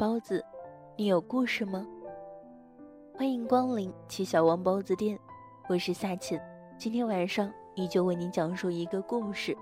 包子，你有故事吗？欢迎光临七小王包子店，我是夏晴，今天晚上依旧为您讲述一个故事。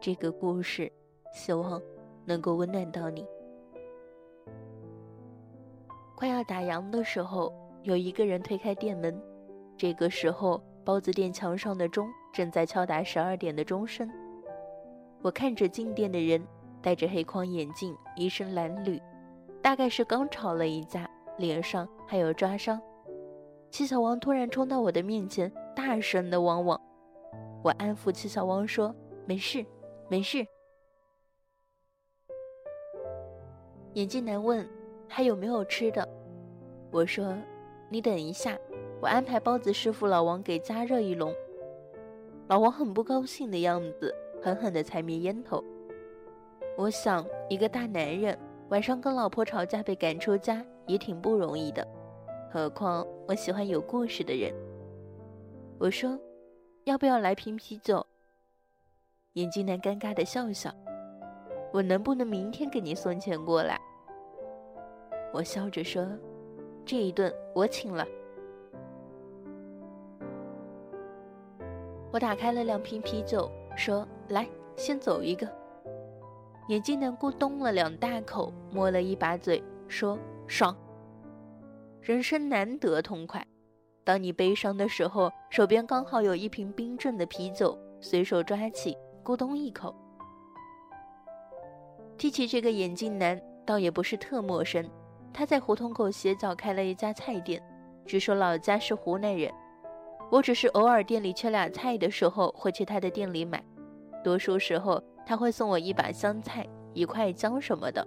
这个故事，希望能够温暖到你。快要打烊的时候，有一个人推开店门，这个时候，包子店墙上的钟正在敲打十二点的钟声。我看着进店的人。戴着黑框眼镜，一身褴褛，大概是刚吵了一架，脸上还有抓伤。七小王突然冲到我的面前，大声的汪汪。我安抚七小王说：“没事，没事。”眼镜男问：“还有没有吃的？”我说：“你等一下，我安排包子师傅老王给加热一笼。”老王很不高兴的样子，狠狠的踩灭烟头。我想，一个大男人晚上跟老婆吵架被赶出家也挺不容易的，何况我喜欢有故事的人。我说：“要不要来瓶啤酒？”眼镜男尴尬的笑笑：“我能不能明天给你送钱过来？”我笑着说：“这一顿我请了。”我打开了两瓶啤酒，说：“来，先走一个。”眼镜男咕咚了两大口，摸了一把嘴，说：“爽。人生难得痛快。当你悲伤的时候，手边刚好有一瓶冰镇的啤酒，随手抓起，咕咚一口。”提起这个眼镜男，倒也不是特陌生。他在胡同口斜角开了一家菜店，据说老家是湖南人。我只是偶尔店里缺俩菜的时候，会去他的店里买。多数时候。他会送我一把香菜、一块姜什么的，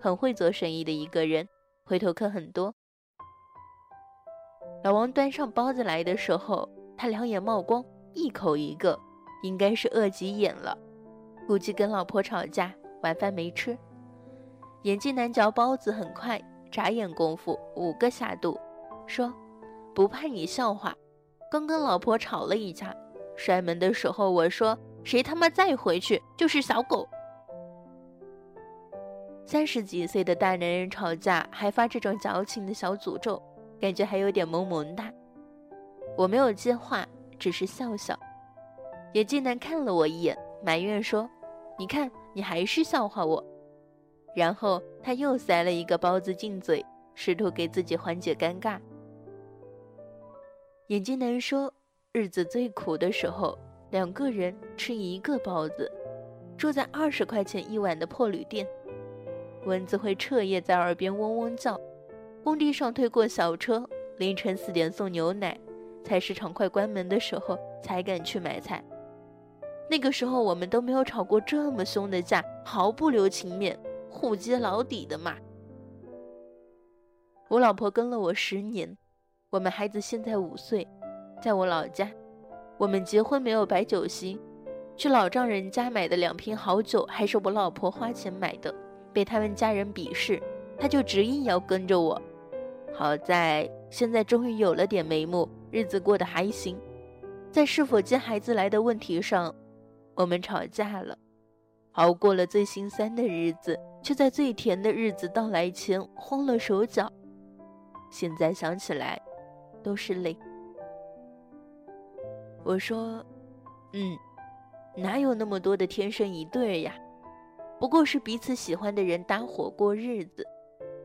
很会做生意的一个人，回头客很多。老王端上包子来的时候，他两眼冒光，一口一个，应该是饿急眼了，估计跟老婆吵架，晚饭没吃。眼镜男嚼包子很快，眨眼功夫五个下肚，说：“不怕你笑话，刚跟老婆吵了一架，摔门的时候我说。”谁他妈再回去就是小狗！三十几岁的大男人吵架还发这种矫情的小诅咒，感觉还有点萌萌哒。我没有接话，只是笑笑。眼镜男看了我一眼，埋怨说：“你看，你还是笑话我。”然后他又塞了一个包子进嘴，试图给自己缓解尴尬。眼镜男说：“日子最苦的时候。”两个人吃一个包子，住在二十块钱一晚的破旅店，蚊子会彻夜在耳边嗡嗡叫，工地上推过小车，凌晨四点送牛奶，菜市场快关门的时候才敢去买菜。那个时候我们都没有吵过这么凶的架，毫不留情面，互揭老底的骂。我老婆跟了我十年，我们孩子现在五岁，在我老家。我们结婚没有摆酒席，去老丈人家买的两瓶好酒还是我老婆花钱买的，被他们家人鄙视，他就执意要跟着我。好在现在终于有了点眉目，日子过得还行。在是否接孩子来的问题上，我们吵架了，熬过了最心酸的日子，却在最甜的日子到来前慌了手脚。现在想起来，都是泪。我说：“嗯，哪有那么多的天生一对呀？不过是彼此喜欢的人搭伙过日子，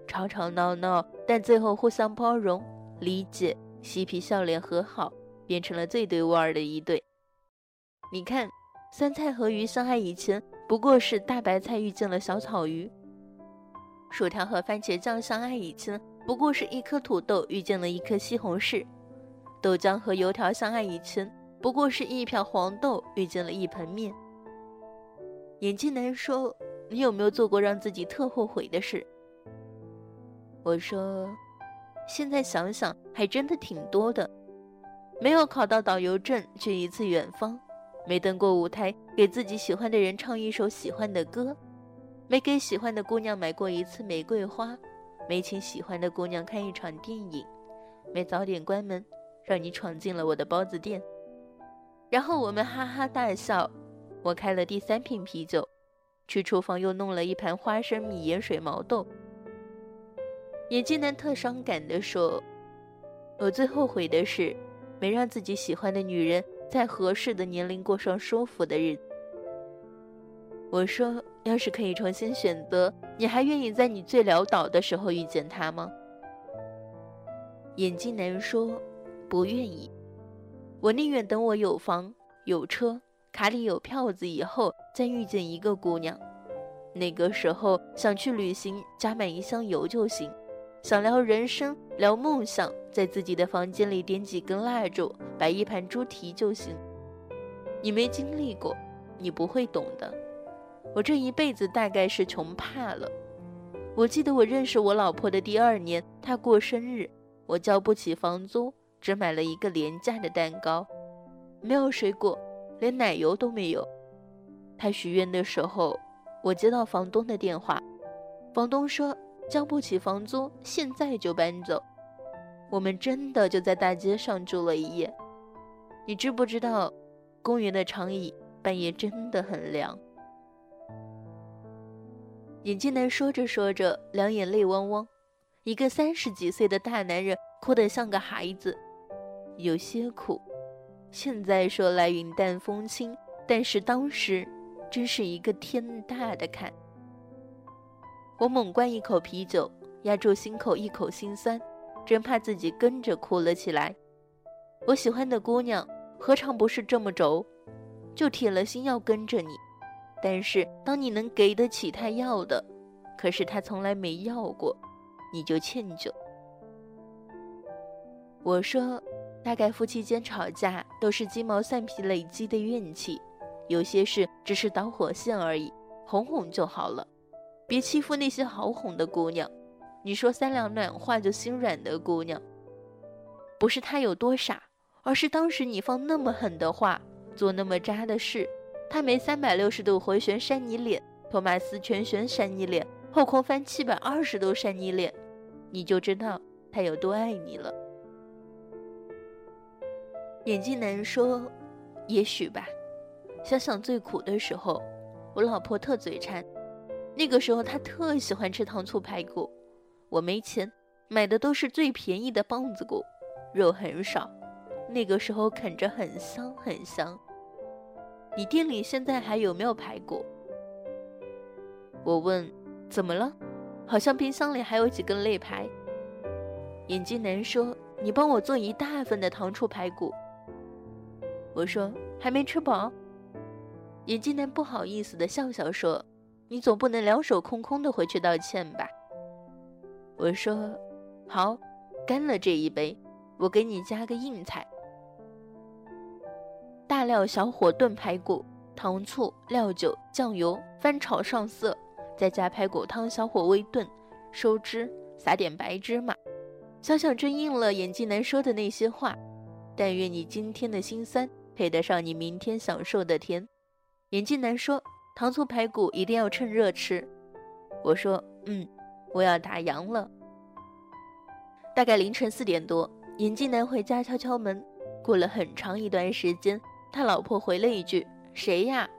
吵吵闹闹，但最后互相包容、理解，嬉皮笑脸和好，变成了最对味儿的一对。你看，酸菜和鱼相爱以前，不过是大白菜遇见了小草鱼；薯条和番茄酱相爱以前，不过是一颗土豆遇见了一颗西红柿；豆浆和油条相爱以前。”不过是一瓢黄豆遇见了一盆面。眼镜男说：“你有没有做过让自己特后悔的事？”我说：“现在想想，还真的挺多的。没有考到导游证去一次远方，没登过舞台给自己喜欢的人唱一首喜欢的歌，没给喜欢的姑娘买过一次玫瑰花，没请喜欢的姑娘看一场电影，没早点关门，让你闯进了我的包子店。”然后我们哈哈大笑，我开了第三瓶啤酒，去厨房又弄了一盘花生米盐水毛豆，眼镜男特伤感地说：“我最后悔的是，没让自己喜欢的女人在合适的年龄过上舒服的日子。”我说：“要是可以重新选择，你还愿意在你最潦倒的时候遇见她吗？”眼镜男说：“不愿意，我宁愿等我有房有车，卡里有票子以后，再遇见一个姑娘。那个时候想去旅行，加满一箱油就行；想聊人生、聊梦想，在自己的房间里点几根蜡烛，摆一盘猪蹄就行。你没经历过，你不会懂的。我这一辈子大概是穷怕了。我记得我认识我老婆的第二年，她过生日。”我交不起房租，只买了一个廉价的蛋糕，没有水果，连奶油都没有。他许愿的时候，我接到房东的电话，房东说交不起房租，现在就搬走。我们真的就在大街上住了一夜。你知不知道，公园的长椅半夜真的很凉。眼镜男说着说着，两眼泪汪汪。一个三十几岁的大男人哭得像个孩子，有些苦，现在说来云淡风轻，但是当时真是一个天大的坎。我猛灌一口啤酒，压住心口一口心酸，真怕自己跟着哭了起来。我喜欢的姑娘何尝不是这么轴，就铁了心要跟着你，但是当你能给得起她要的，可是她从来没要过。你就歉疚。我说，大概夫妻间吵架都是鸡毛蒜皮累积的怨气，有些事只是导火线而已，哄哄就好了。别欺负那些好哄的姑娘。你说三两暖话就心软的姑娘，不是她有多傻，而是当时你放那么狠的话，做那么渣的事，她没三百六十度回旋扇你脸，托马斯全旋扇你脸。后空翻七百二十度扇你脸，你就知道他有多爱你了。眼镜男说：“也许吧。想想最苦的时候，我老婆特嘴馋，那个时候她特喜欢吃糖醋排骨，我没钱，买的都是最便宜的棒子骨，肉很少，那个时候啃着很香很香。你店里现在还有没有排骨？”我问。怎么了？好像冰箱里还有几根肋排。眼镜男说：“你帮我做一大份的糖醋排骨。”我说：“还没吃饱。”眼镜男不好意思的笑笑说：“你总不能两手空空的回去道歉吧？”我说：“好，干了这一杯，我给你加个硬菜。大料小火炖排骨，糖醋、料酒、酱油翻炒上色。”再加排骨汤，小火微炖，收汁，撒点白芝麻。想想真应了眼镜男说的那些话。但愿你今天的心酸配得上你明天享受的甜。眼镜男说：“糖醋排骨一定要趁热吃。”我说：“嗯，我要打烊了。”大概凌晨四点多，眼镜男回家敲敲门。过了很长一段时间，他老婆回了一句：“谁呀？”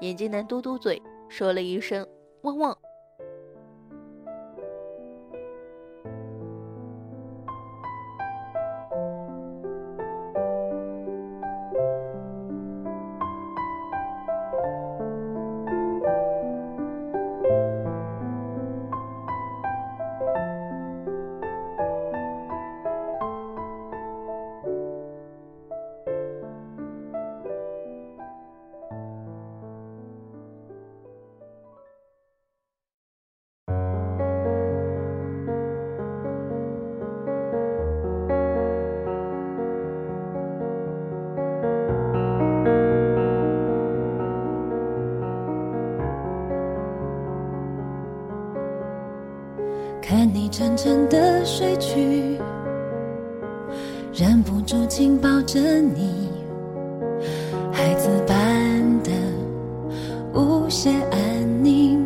眼镜男嘟嘟嘴。说了一声“汪汪”。沉沉的睡去，忍不住紧抱着你，孩子般的无限安宁，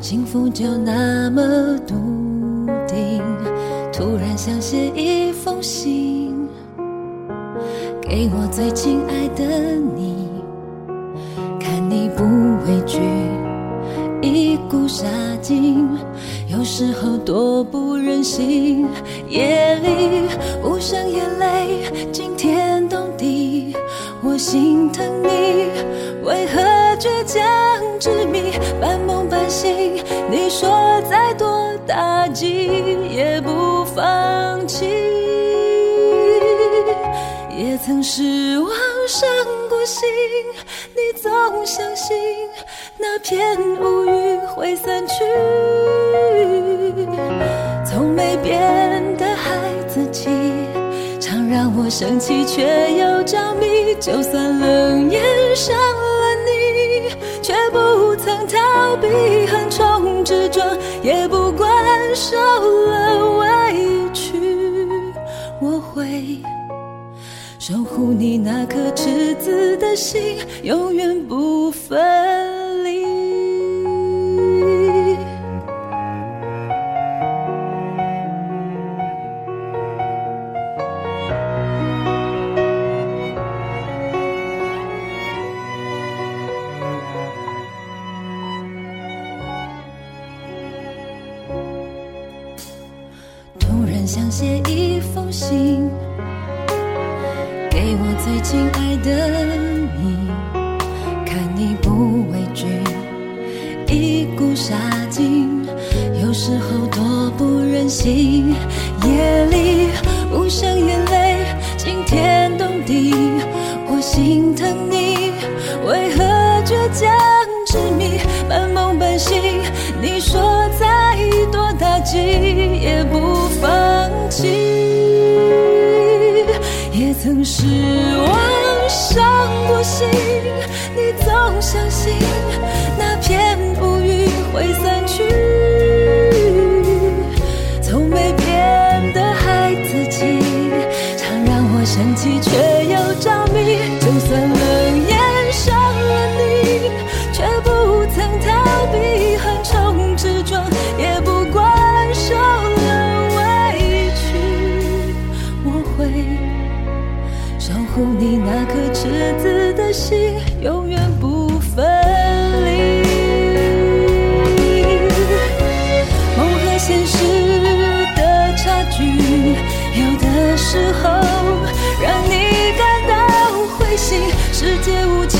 幸福就那么笃定。突然想写一封信，给我最亲爱的你，看你不畏惧，一股杀劲。时候多不忍心，夜里无声眼泪惊天动地，我心疼你，为何倔强执迷，半梦半醒？你说再多打击也不放弃，也曾失望伤过心，总相信那片乌云会散去。从没变的孩子气，常让我生气却又着迷。就算冷眼伤了你，却不曾逃避横冲直撞，也不管受了委守护你那颗赤子的心，永远不分离。突然想写一封信，最亲爱的你，看你不畏惧，一股杀劲，有时候多不忍心。夜里无声眼泪惊天动地，我心疼你，为何倔强曾失望伤过心，你总相信心，永远不分离。梦和现实的差距，有的时候让你感到灰心。世界无情，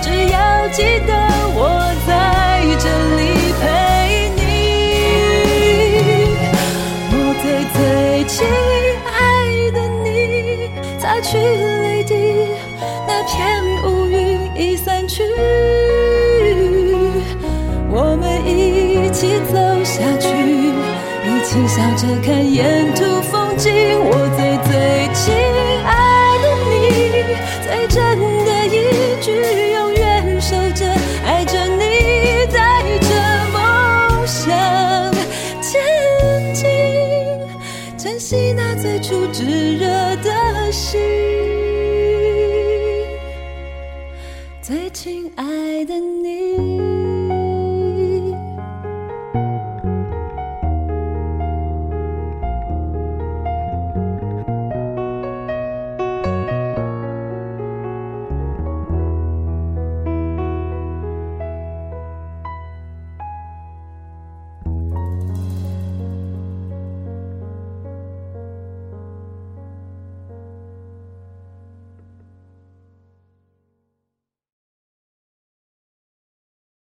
只要记得看沿途